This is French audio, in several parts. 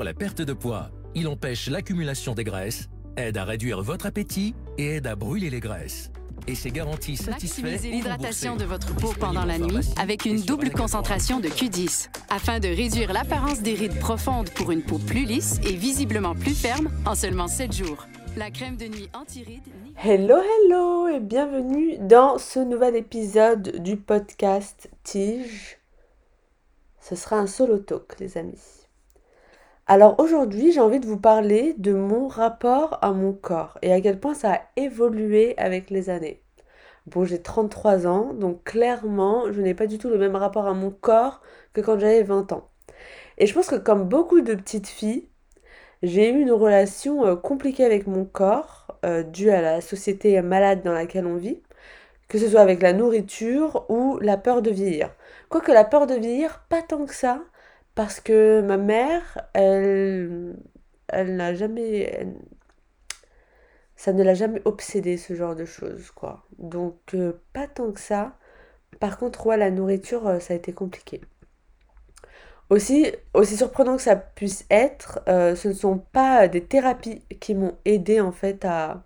pour la perte de poids. Il empêche l'accumulation des graisses, aide à réduire votre appétit et aide à brûler les graisses. Et c'est garanti satisfait. Maximisez l'hydratation de votre peau pendant la nuit avec une double concentration de Q10 afin de réduire l'apparence des rides profondes pour une peau plus lisse et visiblement plus ferme en seulement 7 jours. La crème de nuit anti-rides. Hello, hello et bienvenue dans ce nouvel épisode du podcast Tige. Ce sera un solo talk, les amis. Alors aujourd'hui, j'ai envie de vous parler de mon rapport à mon corps et à quel point ça a évolué avec les années. Bon, j'ai 33 ans, donc clairement, je n'ai pas du tout le même rapport à mon corps que quand j'avais 20 ans. Et je pense que comme beaucoup de petites filles, j'ai eu une relation euh, compliquée avec mon corps, euh, due à la société malade dans laquelle on vit, que ce soit avec la nourriture ou la peur de vieillir. Quoique la peur de vieillir, pas tant que ça, parce que ma mère, elle, elle n'a jamais, ça ne l'a jamais obsédé ce genre de choses, quoi. Donc euh, pas tant que ça. Par contre, ouais, la nourriture, ça a été compliqué. Aussi, aussi surprenant que ça puisse être, euh, ce ne sont pas des thérapies qui m'ont aidé en fait à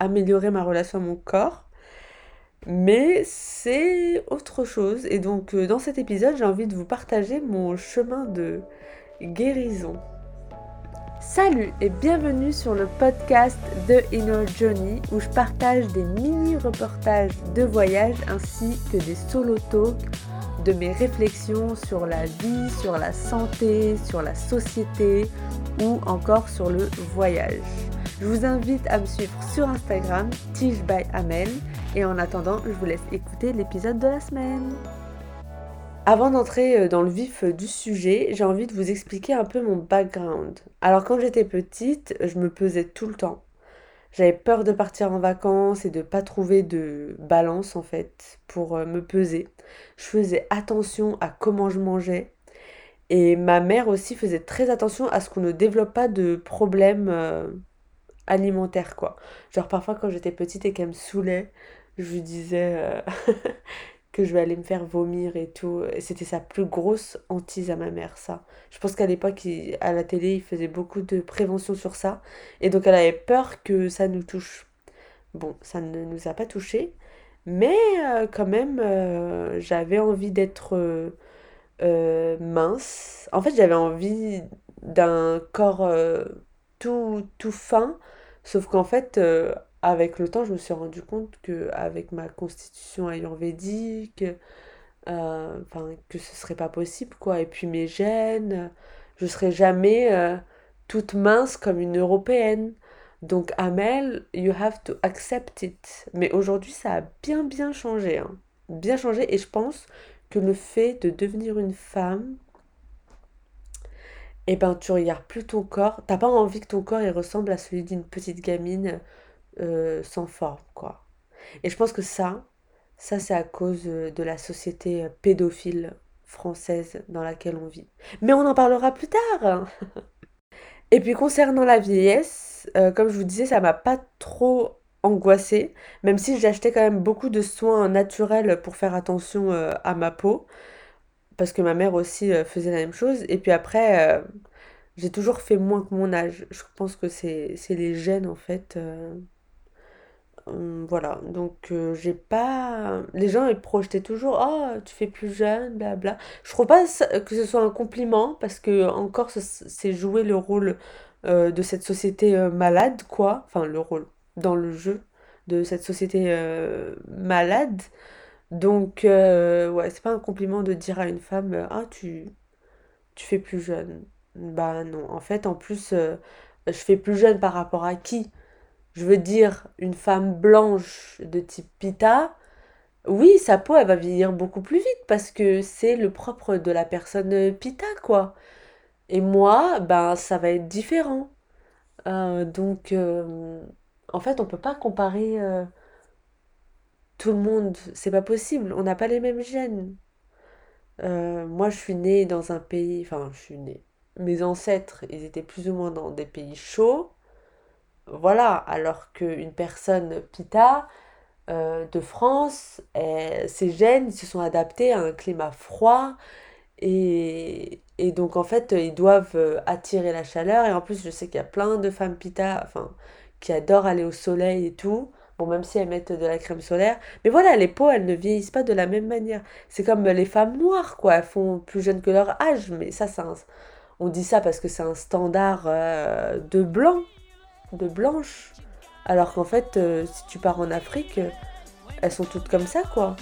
améliorer ma relation à mon corps, mais c'est autre chose. Et donc euh, dans cet épisode, j'ai envie de vous partager mon chemin de guérison. Salut et bienvenue sur le podcast de Inner Journey où je partage des mini-reportages de voyage ainsi que des solo talks de mes réflexions sur la vie, sur la santé, sur la société ou encore sur le voyage. Je vous invite à me suivre sur Instagram, Tige by Amel, et en attendant, je vous laisse écouter l'épisode de la semaine. Avant d'entrer euh, dans le vif du sujet, j'ai envie de vous expliquer un peu mon background. Alors quand j'étais petite, je me pesais tout le temps. J'avais peur de partir en vacances et de pas trouver de balance en fait pour euh, me peser. Je faisais attention à comment je mangeais. Et ma mère aussi faisait très attention à ce qu'on ne développe pas de problèmes alimentaires quoi. Genre parfois quand j'étais petite et qu'elle me saoulait, je lui disais euh, que je vais aller me faire vomir et tout. C'était sa plus grosse hantise à ma mère, ça. Je pense qu'à l'époque, à la télé, il faisait beaucoup de prévention sur ça. Et donc, elle avait peur que ça nous touche. Bon, ça ne nous a pas touché. Mais euh, quand même, euh, j'avais envie d'être mince. En fait, j'avais envie d'un corps tout, tout fin. Sauf qu'en fait, avec le temps, je me suis rendu compte que avec ma constitution ayurvédique, euh, que ce serait pas possible, quoi. Et puis mes gènes, je serais jamais euh, toute mince comme une européenne. Donc, Amel, you have to accept it. Mais aujourd'hui, ça a bien, bien changé. Hein. Bien changé. Et je pense que le fait de devenir une femme, eh ben, tu regardes plus ton corps. T'as pas envie que ton corps il ressemble à celui d'une petite gamine euh, sans forme, quoi. Et je pense que ça, ça c'est à cause euh, de la société euh, pédophile française dans laquelle on vit. Mais on en parlera plus tard. Et puis concernant la vieillesse, comme je vous disais, ça m'a pas trop angoissée, même si j'achetais quand même beaucoup de soins naturels pour faire attention à ma peau, parce que ma mère aussi faisait la même chose. Et puis après, j'ai toujours fait moins que mon âge. Je pense que c'est les gènes en fait. Hum, voilà, donc euh, j'ai pas. Les gens ils projetaient toujours Oh, tu fais plus jeune, blabla. Je trouve pas que ce soit un compliment parce que encore c'est jouer le rôle euh, de cette société euh, malade, quoi. Enfin, le rôle dans le jeu de cette société malade. Donc, ouais, c'est pas un compliment de dire à une femme Ah, tu, tu fais plus jeune. Bah non, en fait, en plus, je fais plus jeune par rapport à qui? je veux dire, une femme blanche de type Pita, oui, sa peau, elle va vieillir beaucoup plus vite parce que c'est le propre de la personne Pita, quoi. Et moi, ben, ça va être différent. Euh, donc, euh, en fait, on peut pas comparer euh, tout le monde. C'est pas possible. On n'a pas les mêmes gènes. moi, je suis née dans un pays. Enfin, je suis née. Mes ancêtres, ils étaient plus ou moins dans des pays chauds. Voilà, alors qu'une personne pita euh, de France, ses gènes se sont adaptés à un climat froid Et, et donc en fait, ils doivent euh, attirer la chaleur. Et en plus, je sais qu'il y a plein de femmes pita, qui adorent aller au soleil et tout. Bon, même si elles mettent de la crème solaire. Mais voilà, les peaux, elles ne vieillissent pas de la même manière. C'est comme les femmes noires, quoi. Elles font plus jeunes que leur âge. Mais ça, c'est on dit ça parce que c'est un standard euh, de blanc, de blanche. Alors qu'en fait, euh, si tu pars en Afrique, elles sont toutes comme ça, quoi.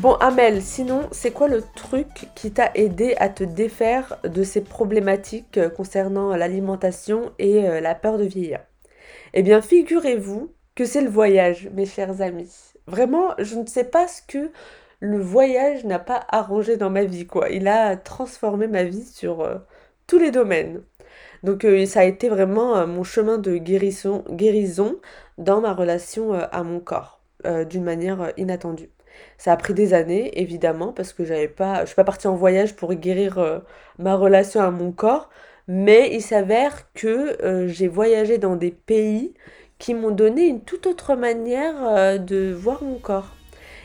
Bon Amel, sinon, c'est quoi le truc qui t'a aidé à te défaire de ces problématiques euh, concernant l'alimentation et euh, la peur de vieillir? Eh bien, figurez-vous que c'est le voyage, mes chers amis. Vraiment, je ne sais pas ce que le voyage n'a pas arrangé dans ma vie, quoi. Il a transformé ma vie sur euh, tous les domaines. Donc ça a été vraiment mon chemin de guérison, guérison dans ma relation à mon corps, d'une manière inattendue. Ça a pris des années, évidemment, parce que j'avais pas, je suis pas partie en voyage pour guérir euh, ma relation à mon corps, mais il s'avère que euh, j'ai voyagé dans des pays qui m'ont donné une toute autre manière euh, de voir mon corps.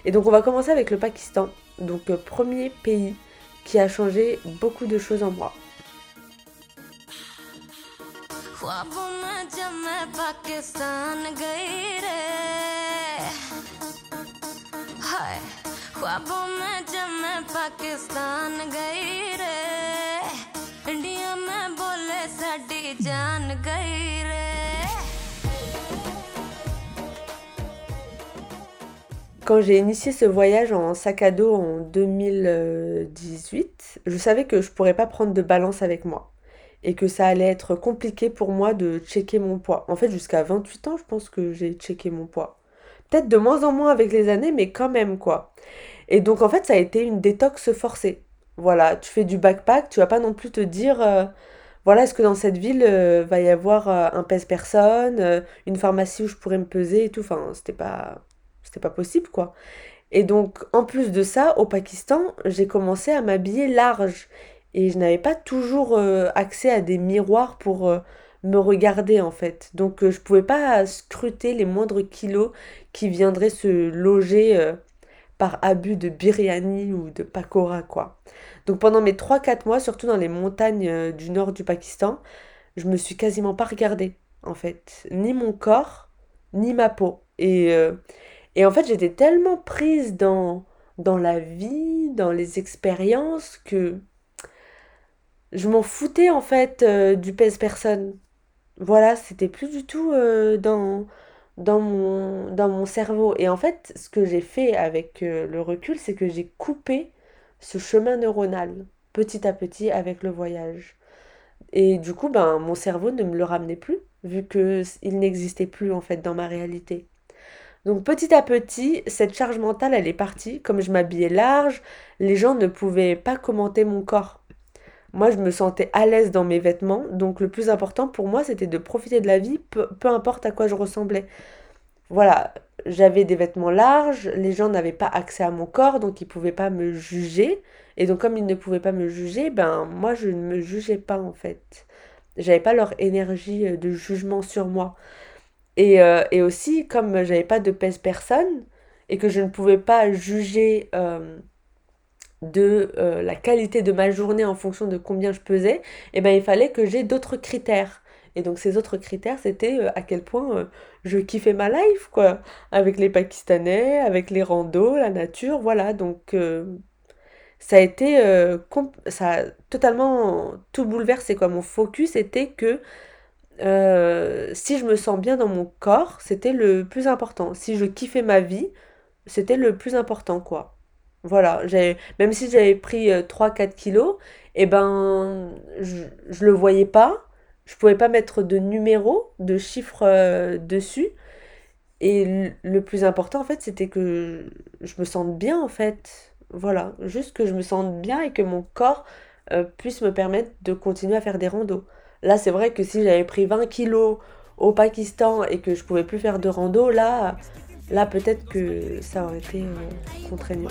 Et donc on va commencer avec le Pakistan, donc premier pays qui a changé beaucoup de choses en moi. Quand j'ai initié ce voyage en sac à dos en 2018, je savais que je pourrais pas prendre de balance avec moi et que ça allait être compliqué pour moi de checker mon poids. En fait, jusqu'à 28 ans, je pense que j'ai checké mon poids. Peut-être de moins en moins avec les années, mais quand même quoi. Et donc en fait, ça a été une détox forcée. Voilà, tu fais du backpack, tu vas pas non plus te dire, euh, voilà, est-ce que dans cette ville euh, va y avoir euh, un pèse-personne, une pharmacie où je pourrais me peser et tout. Enfin, c'était pas, c'était pas possible quoi. Et donc en plus de ça, au Pakistan, j'ai commencé à m'habiller large et je n'avais pas toujours accès à des miroirs pour me regarder en fait. Donc je pouvais pas scruter les moindres kilos qui viendraient se loger par abus de biryani ou de pakora, quoi. Donc pendant mes 3-4 mois, surtout dans les montagnes euh, du nord du Pakistan, je me suis quasiment pas regardée, en fait. Ni mon corps, ni ma peau. Et, euh, et en fait, j'étais tellement prise dans, dans la vie, dans les expériences, que je m'en foutais, en fait, euh, du pèse-personne. Voilà, c'était plus du tout mon, dans mon cerveau. Et en fait, ce que j'ai fait avec euh, le recul, c'est que j'ai coupé ce chemin neuronal petit à petit avec le voyage. Et du coup, ben, mon cerveau ne me le ramenait plus, vu qu'il n'existait plus en fait dans ma réalité. Donc petit à petit, cette charge mentale, elle est partie. Comme je m'habillais large, les gens ne pouvaient pas commenter mon corps. Moi, je me sentais à l'aise dans mes vêtements, donc le plus important pour moi, c'était de profiter de la vie, peu, importe à quoi je ressemblais. Voilà, j'avais des vêtements larges, les gens n'avaient pas accès à mon corps, donc ils ne pouvaient pas me juger. Et donc comme ils ne pouvaient pas me juger, ben moi, je ne me jugeais pas en fait. J'avais pas leur énergie euh, de jugement sur moi. Et, euh, aussi, comme j'avais pas de pèse personne, et que je ne pouvais pas juger... Euh, de euh, la qualité de ma journée en fonction de combien je pesais, et eh ben il fallait que j'ai d'autres critères. Et donc ces autres critères, c'était euh, à quel point euh, je kiffais ma life, quoi. Avec les Pakistanais, avec les randos, la nature, voilà. Donc ça a été... ça a totalement tout bouleversé, quoi. Mon focus était que si je me sens bien dans mon corps, c'était le plus important. Si je kiffais ma vie, c'était le plus important, quoi. Voilà, même si j'avais pris 3-4 euh, kilos, et eh ben, je, je le voyais pas. Je pouvais pas mettre de numéro, de chiffres euh, dessus. Et le plus important, en fait, c'était que je me sente bien, en fait. Voilà, juste que je me sente bien et que mon corps euh, puisse me permettre de continuer à faire des randos. Là, c'est vrai que si j'avais pris 20 kilos au Pakistan et que je pouvais plus faire de rando, là, Là, peut-être que ça aurait été euh, contraignant.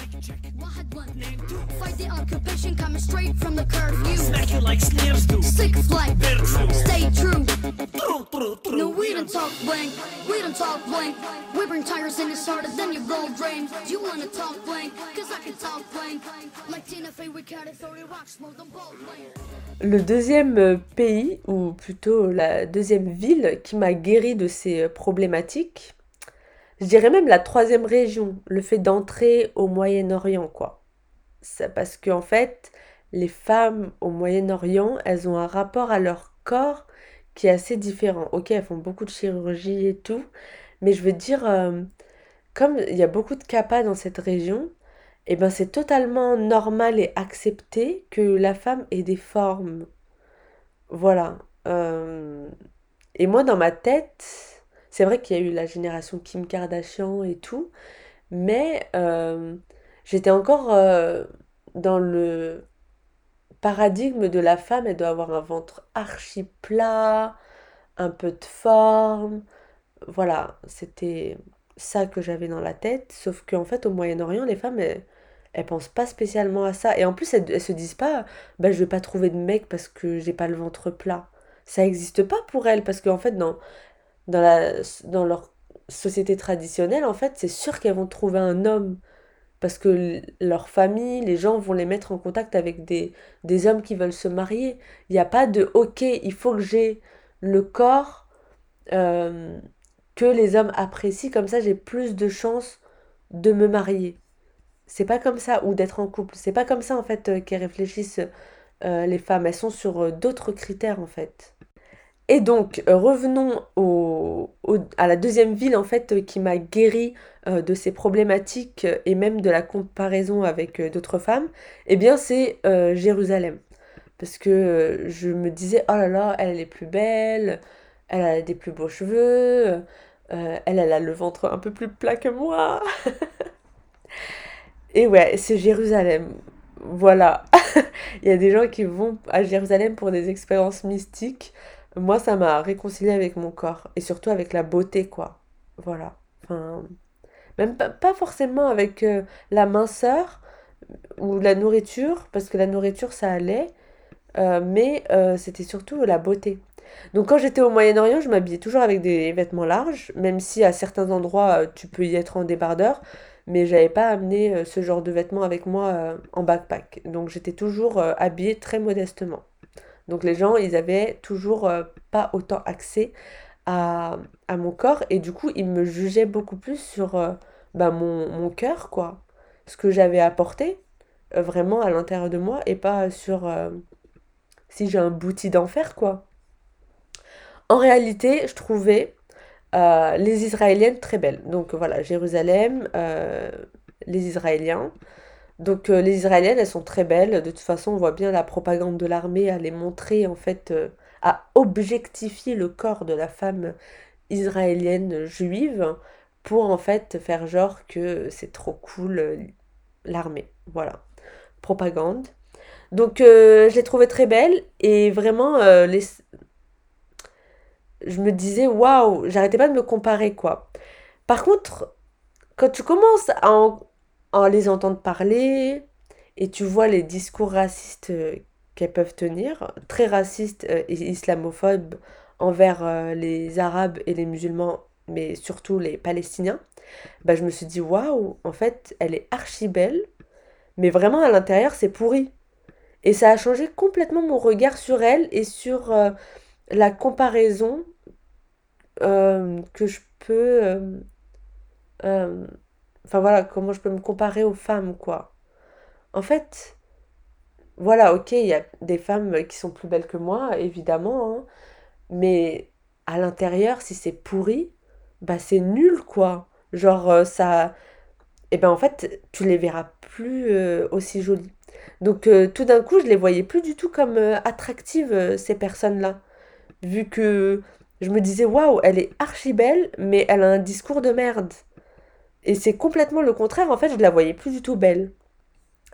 The occupation coming straight from the curfew. Smack you like snares do. Sick flight. Stay true. No, we don't talk blank. We don't talk blank. We bring tires in it's harder than your gold drain. You wanna talk blank? Cause I can talk blank. Like Tina Fey, we carry 30 rocks, smoke them ball blank. Le deuxième euh, pays, ou plutôt la deuxième ville qui m'a guéri de ces euh, problématiques, je dirais même la troisième région, le fait d'entrer au Moyen-Orient, quoi. Ça, parce qu'en en fait, les femmes au Moyen-Orient, elles ont un rapport à leur corps qui est assez différent. Ok, elles font beaucoup de chirurgie et tout, mais je veux dire, euh, comme il y a beaucoup de capas dans cette région, et eh ben c'est totalement normal et accepté que la femme ait des formes. Voilà. Euh, et moi, dans ma tête, c'est vrai qu'il y a eu la génération Kim Kardashian et tout, mais euh, j'étais encore euh, dans le paradigme de la femme, elle doit avoir un ventre archi plat, un peu de forme. Voilà, c'était ça que j'avais dans la tête, sauf qu'en fait au Moyen-Orient, les femmes, elles, elles pensent pas spécialement à ça. Et en plus, elles, se disent pas, bah je vais pas trouver de mec parce que j'ai pas le ventre plat. Ça n'existe pas pour elles, parce qu'en fait, dans dans, la, dans leur société traditionnelle, en fait, c'est sûr qu'elles vont trouver un homme. Parce que leur famille, les gens vont les mettre en contact avec des, des hommes qui veulent se marier. Il n'y a pas de OK, il faut que j'ai le corps euh, que les hommes apprécient, comme ça j'ai plus de chances de me marier. C'est pas comme ça, ou d'être en couple. C'est pas comme ça en fait euh, qu'elles réfléchissent euh, les femmes. Elles sont sur d'autres critères en fait. Et donc, euh, revenons à la deuxième ville en fait euh, qui m'a guéri euh, de ces problématiques et même de la comparaison avec d'autres femmes. Eh bien, c'est Jérusalem. Parce que je me disais, oh là là, elle est plus belle, elle a des plus beaux cheveux, elle, elle a le ventre un peu plus plat que moi. et ouais, c'est Jérusalem. Voilà. Il y a des gens qui vont à Jérusalem pour des expériences mystiques. Moi, ça m'a réconcilié avec mon corps et surtout avec la beauté, quoi. Voilà. Enfin, même pas, forcément avec euh, la minceur ou la nourriture, parce que la nourriture, ça allait, euh, mais euh, c'était surtout la beauté. Donc quand j'étais au Moyen-Orient, je m'habillais toujours avec des vêtements larges, même si à certains endroits, tu peux y être en débardeur, mais j'avais pas amené ce genre de vêtements avec moi en backpack. Donc j'étais toujours habillée très modestement. Donc les gens, ils avaient toujours euh, pas autant accès à, mon corps et du coup, ils me jugeaient beaucoup plus sur euh, bah, mon, mon cœur, quoi. Ce que j'avais apporté euh, vraiment à l'intérieur de moi et pas sur si j'ai un bouti d'enfer, quoi. En réalité, je trouvais les Israéliennes très belles. Donc voilà, Jérusalem, les Israéliens. Donc euh, les Israéliennes, elles sont très belles. De toute façon, on voit bien la propagande de l'armée à les montrer, en fait, euh, à objectifier le corps de la femme israélienne juive pour en fait faire genre que c'est trop cool euh, l'armée. Voilà. Propagande. Donc je l'ai trouvée très belle et vraiment les... je me disais waouh, j'arrêtais pas de me comparer quoi. Par contre, quand tu commences à en en les entendre parler et tu vois les discours racistes euh, qu'elles peuvent tenir, très racistes euh, et islamophobes envers euh, les Arabes et les musulmans, mais surtout les Palestiniens, bah, je me suis dit waouh, en fait, elle est archi belle, mais vraiment à l'intérieur, c'est pourri. Et ça a changé complètement mon regard sur elle et sur la comparaison que je peux Enfin voilà, comment je peux me comparer aux femmes, quoi. En fait, voilà, ok, il y a des femmes qui sont plus belles que moi, évidemment, hein, mais à l'intérieur, si c'est pourri, bah c'est nul, quoi. Genre, euh, ça... Eh ben en fait, tu les verras plus euh, aussi jolies. Donc euh, tout d'un coup, je les voyais plus du tout comme attractives, ces personnes-là. Vu que je me disais, waouh, elle est archi belle, mais elle a un discours de merde. Et c'est complètement le contraire, en fait, je la voyais plus du tout belle.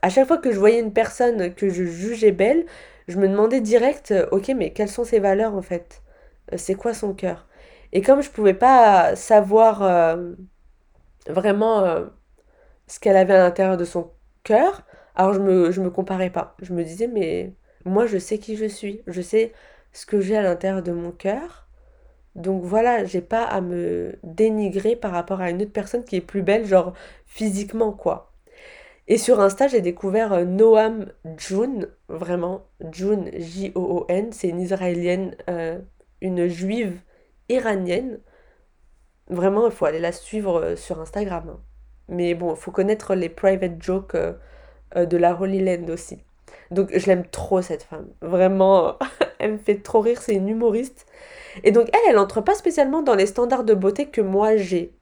À chaque fois que je voyais une personne que je jugeais belle, je me demandais direct, euh, ok, mais quelles sont ses valeurs en fait? Euh, C'est quoi son cœur? Et comme je pouvais pas savoir euh, vraiment ce qu'elle avait à l'intérieur de son cœur, Alors je me, je me comparais pas. Je me disais, mais moi je sais qui je suis. Je sais ce que j'ai à l'intérieur de mon cœur. Donc voilà, j'ai pas à me dénigrer par rapport à une autre personne qui est plus belle, genre physiquement quoi. Et sur Insta, j'ai découvert euh, Noam June, vraiment, June, J-O-O-N, c'est une israélienne, euh, une juive iranienne. Vraiment, il faut aller la suivre euh, sur Instagram. Hein. Mais bon, il faut connaître les private jokes de la Holy Land aussi. Donc je l'aime trop cette femme. Vraiment, elle me fait trop rire, c'est une humoriste. Et donc elle, elle entre pas spécialement dans les standards de beauté que moi j'ai.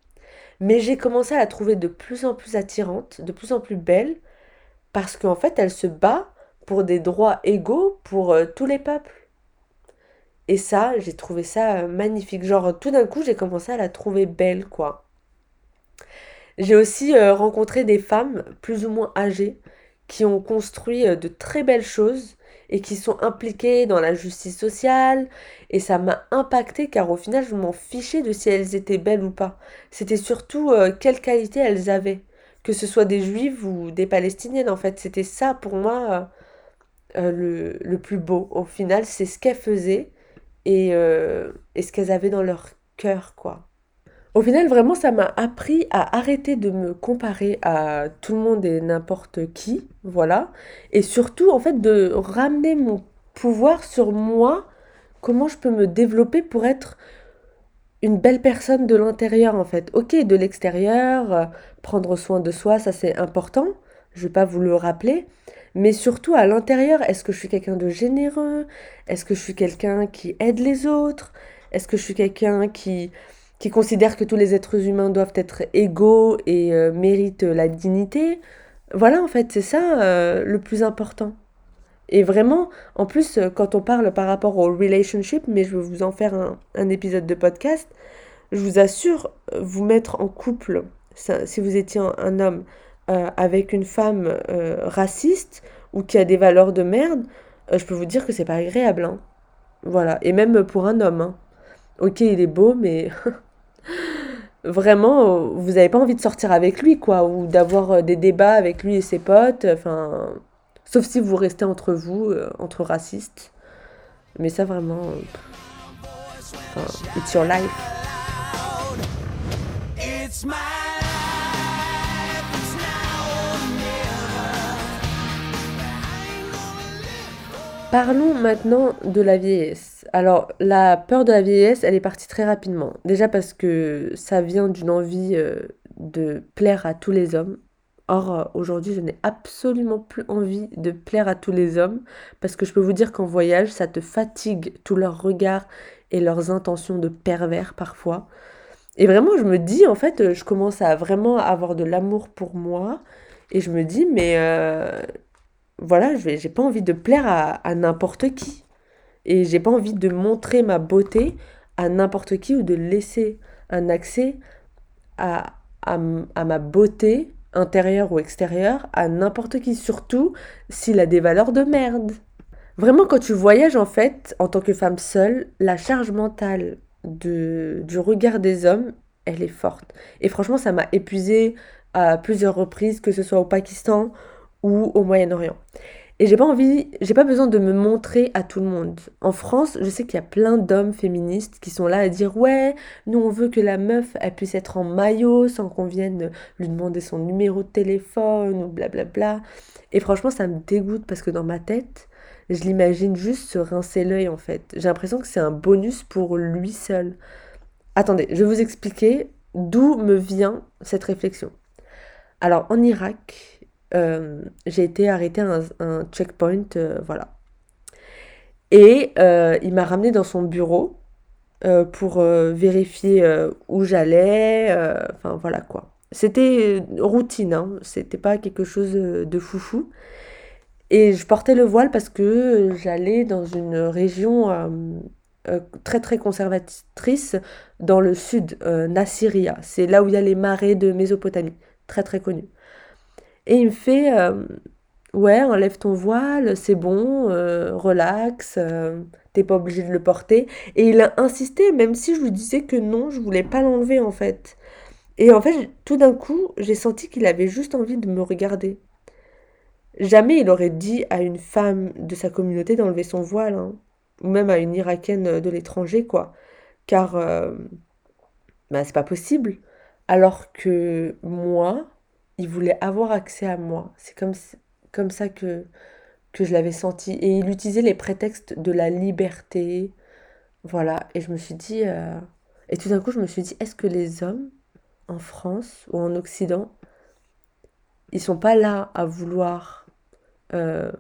Mais j'ai commencé à la trouver de plus en plus attirante, de plus en plus belle, parce qu'en fait, elle se bat pour des droits égaux pour euh, tous les peuples. Et ça, j'ai trouvé ça euh, magnifique. Genre, tout d'un coup, j'ai commencé à la trouver belle, quoi. J'ai aussi euh, rencontré des femmes plus ou moins âgées qui ont construit de très belles choses et qui sont impliquées dans la justice sociale. Et ça m'a impacté car au final, je m'en fichais de si elles étaient belles ou pas. C'était surtout euh, quelle qualité elles avaient. Que ce soit des juives ou des palestiniennes, en fait. C'était ça pour moi euh, euh, le, le, plus beau. Au final, c'est ce qu'elles faisaient et, et ce qu'elles avaient dans leur cœur, quoi. Au final, vraiment, ça m'a appris à arrêter de me comparer à tout le monde et n'importe qui, voilà. Et surtout, en fait, de ramener mon pouvoir sur moi, comment je peux me développer pour être une belle personne de l'intérieur, en fait? Ok, de l'extérieur, euh, prendre soin de soi, ça c'est important, je vais pas vous le rappeler. Mais surtout à l'intérieur, est-ce que je suis quelqu'un de généreux? Est-ce que je suis quelqu'un qui aide les autres? Est-ce que je suis quelqu'un qui qui considère que tous les êtres humains doivent être égaux et euh, méritent la dignité. Voilà, en fait, c'est ça euh, le plus important. Et vraiment, en plus, euh, quand on parle par rapport au relationship, mais je vais vous en faire un, épisode de podcast, je vous assure, vous mettre en couple, si vous étiez un, homme avec une femme raciste ou qui a des valeurs de merde, je peux vous dire que c'est pas agréable. Hein. Voilà, et même pour un homme. Hein. Ok, il est beau, mais vraiment, vous n'avez pas envie de sortir avec lui, quoi, ou d'avoir euh, des débats avec lui et ses potes, enfin, sauf si vous restez entre vous, euh, entre racistes. Mais ça, vraiment, euh, it's your life. Parlons maintenant de la vieillesse. Alors, la peur de la vieillesse, elle est partie très rapidement. Déjà parce que ça vient d'une envie euh, de plaire à tous les hommes. Or, aujourd'hui, je n'ai absolument plus envie de plaire à tous les hommes parce que je peux vous dire qu'en voyage, ça te fatigue tous leurs regards et leurs intentions de pervers parfois. Et vraiment, je me dis, en fait, je commence à vraiment avoir de l'amour pour moi. Et je me dis, mais euh, voilà, je j'ai pas envie de plaire à, n'importe qui. Et j'ai pas envie de montrer ma beauté à n'importe qui ou de laisser un accès à, ma beauté intérieure ou extérieure à n'importe qui, surtout s'il a des valeurs de merde. Vraiment, quand tu voyages, en fait, en tant que femme seule, la charge mentale du regard des hommes, elle est forte. Et franchement, ça m'a épuisée à plusieurs reprises, que ce soit au Pakistan ou au Moyen-Orient. Et j'ai pas envie, j'ai pas besoin de me montrer à tout le monde. En France, je sais qu'il y a plein d'hommes féministes qui sont là à dire ouais, nous on veut que la meuf elle puisse être en maillot sans qu'on vienne lui demander son numéro de téléphone ou blablabla. Et franchement, ça me dégoûte parce que dans ma tête, je l'imagine juste se rincer l'œil en fait. J'ai l'impression que c'est un bonus pour lui seul. Attendez, je vais vous expliquer d'où me vient cette réflexion. Alors en Irak, euh, j'ai été arrêtée à un, checkpoint, euh, voilà. Et euh, il m'a ramené dans son bureau pour vérifier où j'allais, enfin voilà quoi. C'était routine, hein, c'était pas quelque chose de foufou. Et je portais le voile parce que j'allais dans une région très très conservatrice dans le sud, Nasiriyah. C'est là où il y a les marais de Mésopotamie, très très connu. Et il me fait euh, Ouais, enlève ton voile, c'est bon, euh, relax, euh, t'es pas obligé de le porter. Et il a insisté, même si je lui disais que non, je voulais pas l'enlever en fait. Et en fait, tout d'un coup, j'ai senti qu'il avait juste envie de me regarder. jamais il aurait dit à une femme de sa communauté d'enlever son voile, hein. ou même à une Irakienne de l'étranger, quoi. Car bah, c'est pas possible. Alors que moi, il voulait avoir accès à moi. C'est comme, ça que, je l'avais senti. Et il utilisait les prétextes de la liberté. Voilà. Et je me suis dit. Euh, et tout d'un coup, je me suis dit, est-ce que les hommes en France ou en Occident, ils sont pas là à vouloir. Euh,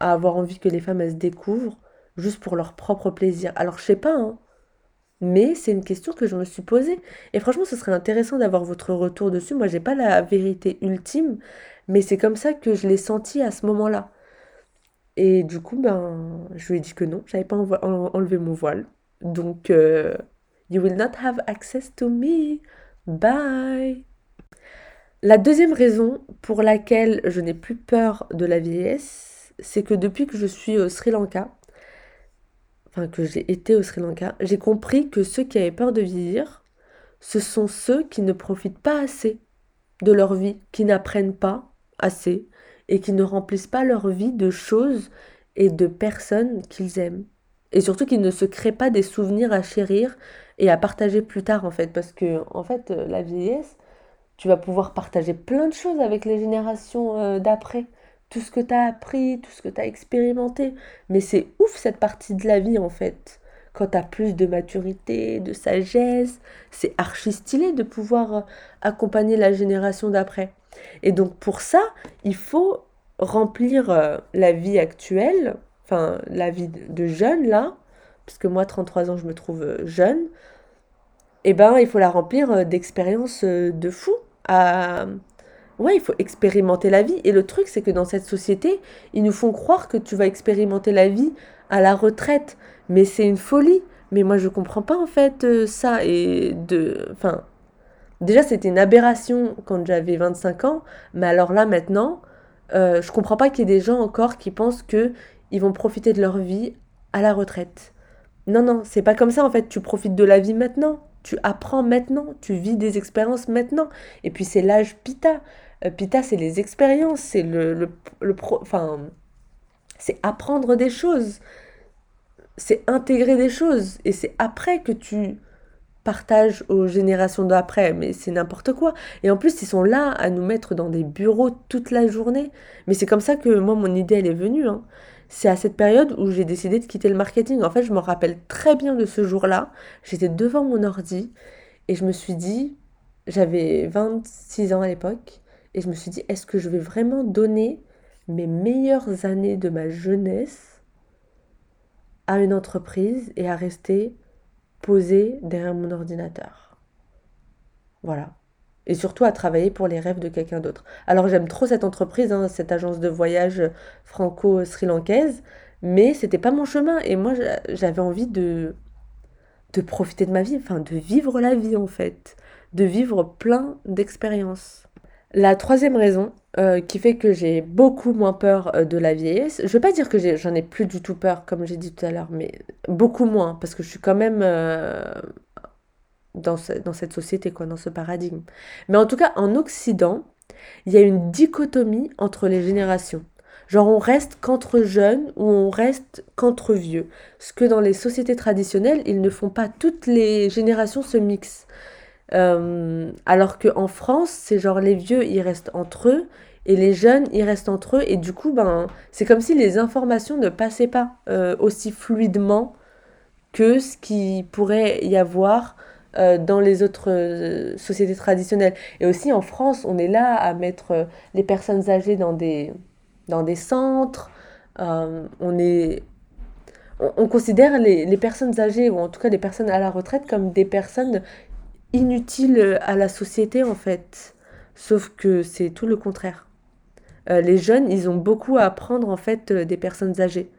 à avoir envie que les femmes se découvrent juste pour leur propre plaisir? Alors je sais pas, hein, mais c'est une question que je me suis posée. Et franchement, ce serait intéressant d'avoir votre retour dessus. Moi, j'ai pas la vérité ultime, mais c'est comme ça que je l'ai senti à ce moment-là. Et du coup, ben, je lui ai dit que non, j'avais pas enlevé mon voile. Donc, euh, you will not have access to me. Bye. La deuxième raison pour laquelle je n'ai plus peur de la vieillesse, c'est que depuis que je suis au Sri Lanka, enfin que j'ai été au Sri Lanka, j'ai compris que ceux qui avaient peur de vieillir, ce sont ceux qui ne profitent pas assez de leur vie, qui n'apprennent pas assez et qui ne remplissent pas leur vie de choses et de personnes qu'ils aiment. Et surtout qu'ils ne se créent pas des souvenirs à chérir et à partager plus tard en fait. Parce que en fait, euh, la vieillesse, tu vas pouvoir partager plein de choses avec les générations euh, d'après tout ce que tu as appris, tout ce que tu as expérimenté. Mais c'est ouf cette partie de la vie en fait. Quand tu as plus de maturité, de sagesse, c'est archi stylé de pouvoir euh, accompagner la génération d'après. Et donc pour ça, il faut remplir euh, la vie actuelle, enfin la vie de jeune là, puisque moi 33 ans je me trouve euh, jeune, et eh ben il faut la remplir d'expériences de fou à ouais, il faut expérimenter la vie. Et le truc, c'est que dans cette société, ils nous font croire que tu vas expérimenter la vie à la retraite. Mais c'est une folie. Mais moi, je comprends pas en fait euh, ça. Et de. Enfin. Déjà, c'était une aberration quand j'avais 25 ans. Mais alors là, maintenant, euh, je comprends pas qu'il y ait des gens encore qui pensent que ils vont profiter de leur vie à la retraite. Non, non, c'est pas comme ça en fait. Tu profites de la vie maintenant. Tu apprends maintenant, tu vis des expériences maintenant. Et puis c'est l'âge Pita. Euh, Pita, c'est les expériences, c'est le, le, pro, enfin, c'est apprendre des choses, c'est intégrer des choses. Et c'est après que tu partages aux générations d'après, mais c'est n'importe quoi. Et en plus, ils sont là à nous mettre dans des bureaux toute la journée. Mais c'est comme ça que moi, mon idée, elle est venue. Hein c'est à cette période où j'ai décidé de quitter le marketing. En fait, je me rappelle très bien de ce jour-là. J'étais devant mon ordi et je me suis dit, j'avais 26 ans à l'époque, et je me suis dit, est-ce que je vais vraiment donner mes meilleures années de ma jeunesse à une entreprise et à rester posée derrière mon ordinateur? Voilà et surtout à travailler pour les rêves de quelqu'un d'autre. Alors j'aime trop cette entreprise, hein, cette agence de voyage franco-sri-lankaise, mais c'était pas mon chemin et moi j'avais envie de de profiter de ma vie, enfin de vivre la vie en fait, de vivre plein d'expériences. La troisième raison euh, qui fait que j'ai beaucoup moins peur euh, de la vieillesse, je vais pas dire que j'en ai, plus du tout peur comme j'ai dit tout à l'heure, mais beaucoup moins parce que je suis quand même euh, dans, cette société, quoi, dans ce paradigme. Mais en tout cas, en Occident, il y a une dichotomie entre les générations. Genre, on reste qu'entre jeunes ou on reste qu'entre vieux. Ce que dans les sociétés traditionnelles, ils ne font pas. Toutes les générations se mixent. Euh, alors qu'en France, c'est genre les vieux, ils restent entre eux et les jeunes, ils restent entre eux. Et du coup, ben, c'est comme si les informations ne passaient pas euh, aussi fluidement que ce qui pourrait y avoir euh, dans les autres euh, sociétés traditionnelles. Et aussi en France, on est là à mettre les personnes âgées dans des, dans des centres. on, est, on, considère les, les, personnes âgées, ou en tout cas les personnes à la retraite, comme des personnes inutiles à la société en fait. Sauf que c'est tout le contraire. les jeunes, ils ont beaucoup à apprendre en fait des personnes âgées.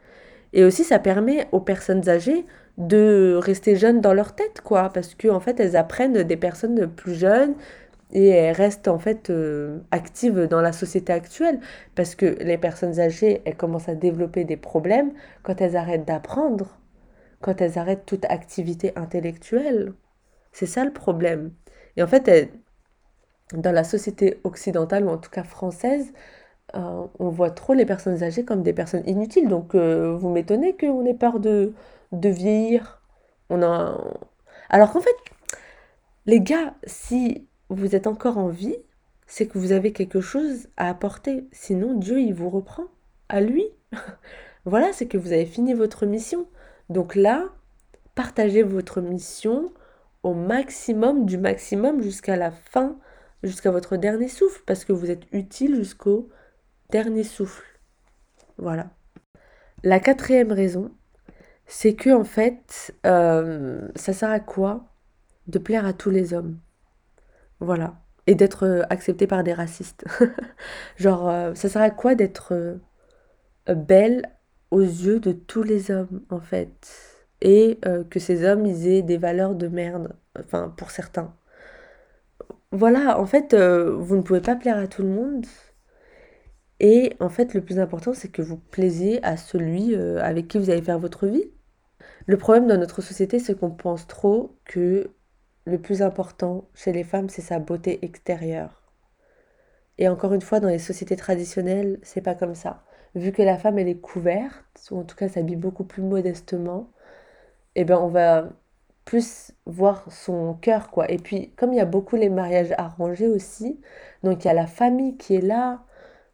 Et aussi, ça permet aux personnes âgées de rester jeunes dans leur tête, quoi, parce qu'en en fait, elles apprennent des personnes plus jeunes et elles restent en fait euh, actives dans la société actuelle, parce que les personnes âgées, elles commencent à développer des problèmes quand elles arrêtent d'apprendre, quand elles arrêtent toute activité intellectuelle. C'est ça le problème. Et en fait, dans la société occidentale, ou en tout cas française, euh, on voit trop les personnes âgées comme des personnes inutiles. Donc, euh, vous m'étonnez qu'on ait peur de, de vieillir. On a... Alors qu'en fait, les gars, si vous êtes encore en vie, c'est que vous avez quelque chose à apporter. Sinon, Dieu, il vous reprend à lui. voilà, c'est que vous avez fini votre mission. Donc là, partagez votre mission au maximum du maximum jusqu'à la fin, jusqu'à votre dernier souffle, parce que vous êtes utile jusqu'au dernier souffle. Voilà. La quatrième raison, c'est que en fait, euh, ça sert à quoi De plaire à tous les hommes? Voilà. Et d'être euh, accepté par des racistes. Genre, euh, ça sert à quoi d'être belle aux yeux de tous les hommes, en fait? Et que ces hommes, ils aient des valeurs de merde, enfin, pour certains. Voilà, en fait, vous ne pouvez pas plaire à tout le monde, et en fait, le plus important, c'est que vous plaisiez à celui euh, avec qui vous allez faire votre vie. Le problème dans notre société, c'est qu'on pense trop que le plus important chez les femmes, c'est sa beauté extérieure. Et encore une fois, dans les sociétés traditionnelles, c'est pas comme ça. Vu que la femme, elle est couverte, ou en tout cas s'habille beaucoup plus modestement, eh ben on va plus voir son cœur, quoi. Et puis, comme il y a beaucoup les mariages arrangés aussi, donc il y a la famille qui est là,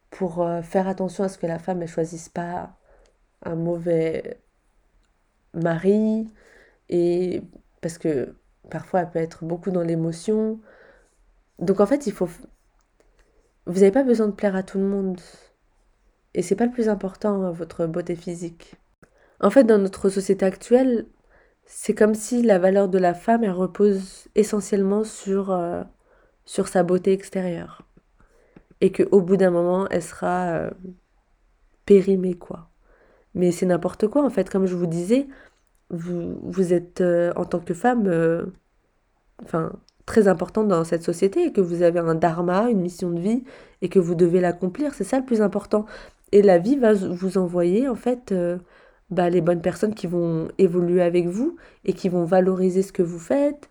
pour euh, faire attention à ce que la femme ne choisisse pas un mauvais mari et parce que parfois elle peut être beaucoup dans l'émotion. Donc en fait, il faut vous n'avez pas besoin de plaire à tout le monde. Et c'est pas le plus important hein, votre beauté physique. En fait, dans notre société actuelle, c'est comme si la valeur de la femme elle repose essentiellement sur euh, sur sa beauté extérieure et qu'au bout d'un moment, elle sera euh, périmée, quoi. Mais c'est n'importe quoi, en fait, comme je vous disais, vous, vous êtes, euh, en tant que femme, enfin, très importante dans cette société, et que vous avez un dharma, une mission de vie, et que vous devez l'accomplir, c'est ça le plus important. Et la vie va vous envoyer, en fait, bah, les bonnes personnes qui vont évoluer avec vous, et qui vont valoriser ce que vous faites,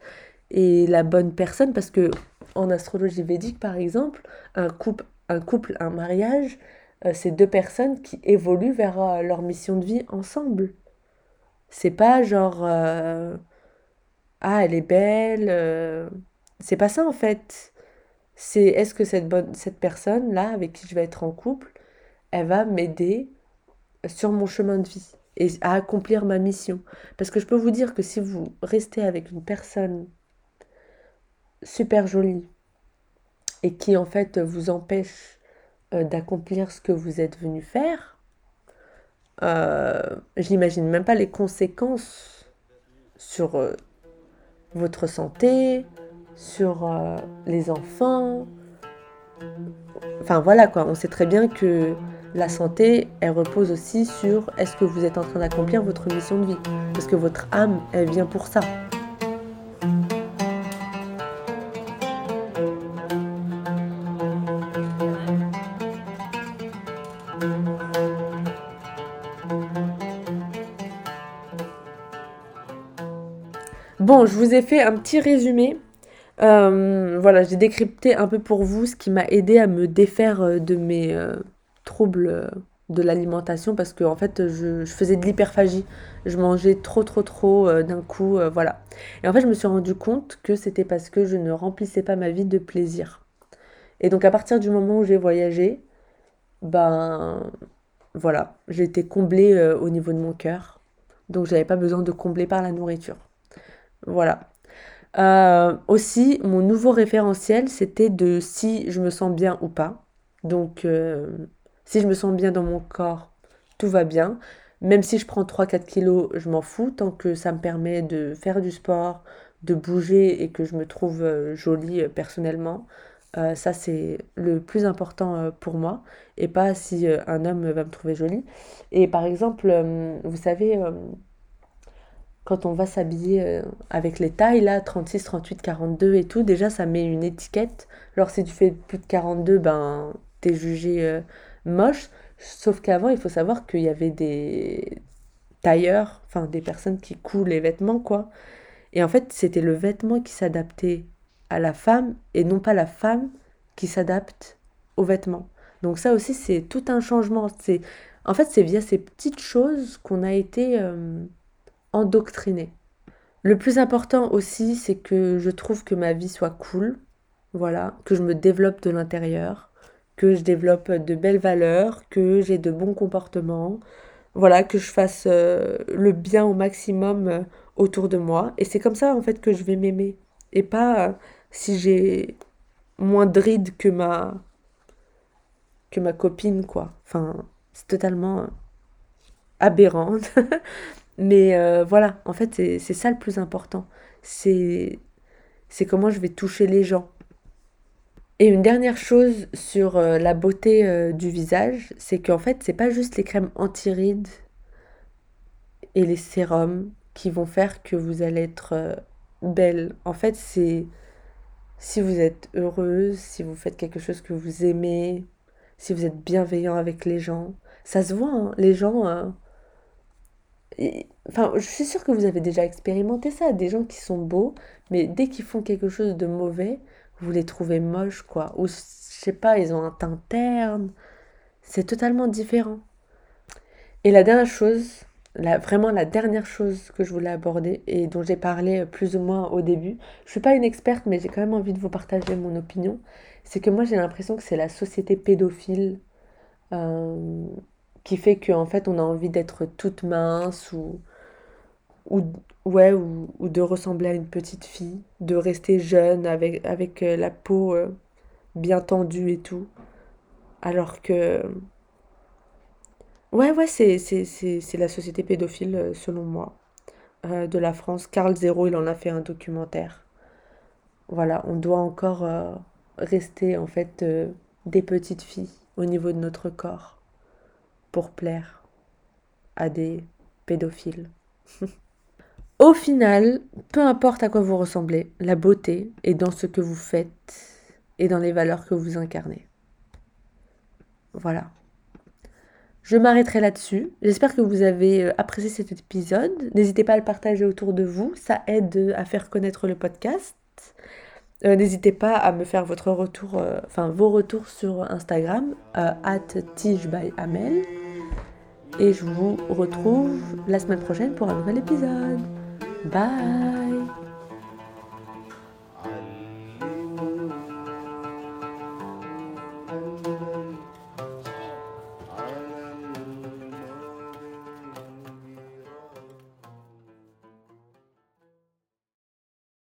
et la bonne personne, parce que en astrologie védique, par exemple, un couple, un, couple, un mariage, euh, c'est deux personnes qui évoluent vers euh, leur mission de vie ensemble. C'est pas genre euh, ah elle est belle, c'est pas ça en fait. C'est est-ce que cette bonne cette personne là avec qui je vais être en couple, elle va m'aider sur mon chemin de vie? À accomplir ma mission. Parce que je peux vous dire que si vous restez avec une personne super jolie et qui en fait vous empêche euh, d'accomplir ce que vous êtes venu faire, euh, je n'imagine même pas les conséquences sur euh, votre santé, sur les enfants. Enfin voilà quoi, on sait très bien que la santé, elle repose aussi sur est-ce que vous êtes en train d'accomplir votre mission de vie? Parce que votre âme, elle vient pour ça. Bon, je vous ai fait un petit résumé. Euh, voilà, j'ai décrypté un peu pour vous ce qui m'a aidé à me défaire euh, de mes euh, troubles de l'alimentation parce que en fait je, faisais de l'hyperphagie. Je mangeais trop trop trop d'un coup, voilà. Et en fait je me suis rendu compte que c'était parce que je ne remplissais pas ma vie de plaisir. Et donc à partir du moment où j'ai voyagé, ben voilà, j'ai été comblée au niveau de mon cœur. Donc j'avais pas besoin de combler par la nourriture. Voilà. Euh, aussi, mon nouveau référentiel, c'était de si je me sens bien ou pas. Donc, euh, si je me sens bien dans mon corps, tout va bien. Même si je prends 3-4 kilos, je m'en fous, tant que ça me permet de faire du sport, de bouger et que je me trouve euh, jolie personnellement. ça, c'est le plus important pour moi. Et pas si un homme va me trouver jolie. Et par exemple, vous savez quand on va s'habiller euh, avec les tailles, là, 36, 38, 42 et tout, déjà ça met une étiquette. Alors si tu fais plus de 42, ben t'es jugé euh, moche. Sauf qu'avant, il faut savoir qu'il y avait des tailleurs, enfin des personnes qui coulent les vêtements, quoi. Et en fait, c'était le vêtement qui s'adaptait à la femme et non pas la femme qui s'adapte aux vêtements. Donc ça aussi, c'est tout un changement. C'est, en fait, c'est via ces petites choses qu'on a été euh, endoctriné. Le plus important aussi, c'est que je trouve que ma vie soit cool, voilà, que je me développe de l'intérieur, que je développe de belles valeurs, que j'ai de bons comportements, voilà, que je fasse euh, le bien au maximum euh, autour de moi. Et c'est comme ça, en fait, que je vais m'aimer. Et pas euh, si j'ai moins de rides que ma, que ma copine, quoi. Enfin, c'est totalement aberrant. Mais voilà, en fait, c'est ça le plus important. C'est comment je vais toucher les gens. Et une dernière chose sur euh, la beauté euh, du visage, c'est qu'en fait, c'est pas juste les crèmes anti-rides et les sérums qui vont faire que vous allez être euh, belle. En fait, c'est si vous êtes heureuse, si vous faites quelque chose que vous aimez, si vous êtes bienveillant avec les gens. Ça se voit, hein, les gens. Enfin, je suis sûre que vous avez déjà expérimenté ça, des gens qui sont beaux, mais dès qu'ils font quelque chose de mauvais, vous les trouvez moches, quoi. Ou, je sais pas, ils ont un teint terne. C'est totalement différent. Et la dernière chose, la, vraiment la dernière chose que je voulais aborder et dont j'ai parlé plus ou moins au début, je suis pas une experte, mais j'ai quand même envie de vous partager mon opinion, c'est que moi j'ai l'impression que c'est la société pédophile euh, qui fait qu'en fait on a envie d'être toute mince ou, ou, ouais, ou, de ressembler à une petite fille, de rester jeune avec, avec euh, la peau euh, bien tendue et tout. Alors que... Ouais, ouais, c'est, c'est, la société pédophile, euh, selon moi, de la France. Carl Zero, il en a fait un documentaire. Voilà, on doit encore rester, en fait, des petites filles au niveau de notre corps pour plaire à des pédophiles. Au final, peu importe à quoi vous ressemblez, la beauté est dans ce que vous faites et dans les valeurs que vous incarnez. Voilà. Je m'arrêterai là-dessus. J'espère que vous avez euh, apprécié cet épisode. N'hésitez pas à le partager autour de vous. Ça aide à faire connaître le podcast. Euh, n'hésitez pas à me faire votre retour, euh, enfin vos retours sur Instagram, at. Et je vous retrouve la semaine prochaine pour un nouvel épisode. Bye